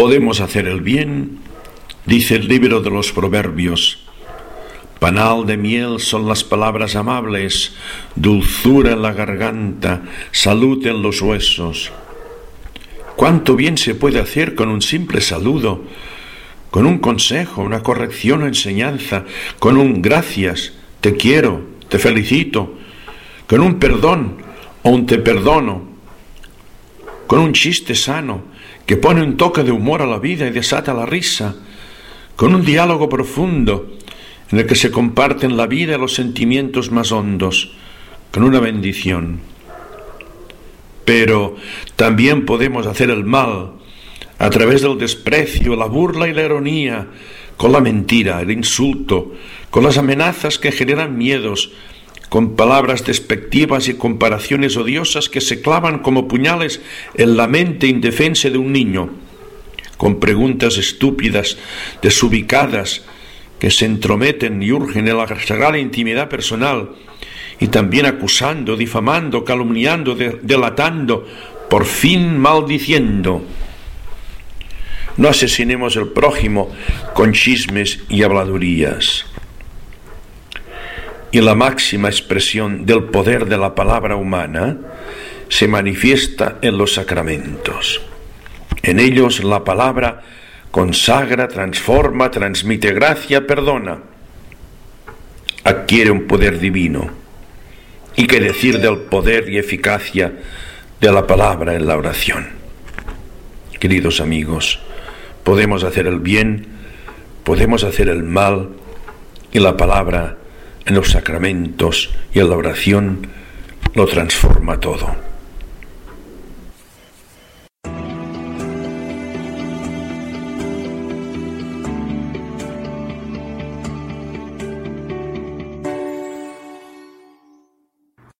podemos hacer el bien, dice el libro de los Proverbios. Panal de miel son las palabras amables, dulzura en la garganta, salud en los huesos. ¿Cuánto bien se puede hacer con un simple saludo, con un consejo, una corrección o enseñanza, con un gracias, te quiero, te felicito, con un perdón o un te perdono, con un chiste sano que pone un toque de humor a la vida y desata la risa, con un diálogo profundo en el que se comparten la vida y los sentimientos más hondos, con una bendición. Pero también podemos hacer el mal a través del desprecio, la burla y la ironía, con la mentira, el insulto, con las amenazas que generan miedos, con palabras despectivas y comparaciones odiosas que se clavan como puñales en la mente indefensa de un niño, con preguntas estúpidas, desubicadas, que se entrometen y urgen en la sagrada intimidad personal, y también acusando, difamando, calumniando, delatando, por fin maldiciendo. No asesinemos al prójimo con chismes y habladurías y la máxima expresión del poder de la palabra humana se manifiesta en los sacramentos. En ellos la palabra consagra, transforma, transmite gracia, perdona, adquiere un poder divino. ¿Y qué decir del poder y eficacia de la palabra en la oración? Queridos amigos, podemos hacer el bien, podemos hacer el mal, y la palabra en los sacramentos y en la oración lo transforma todo.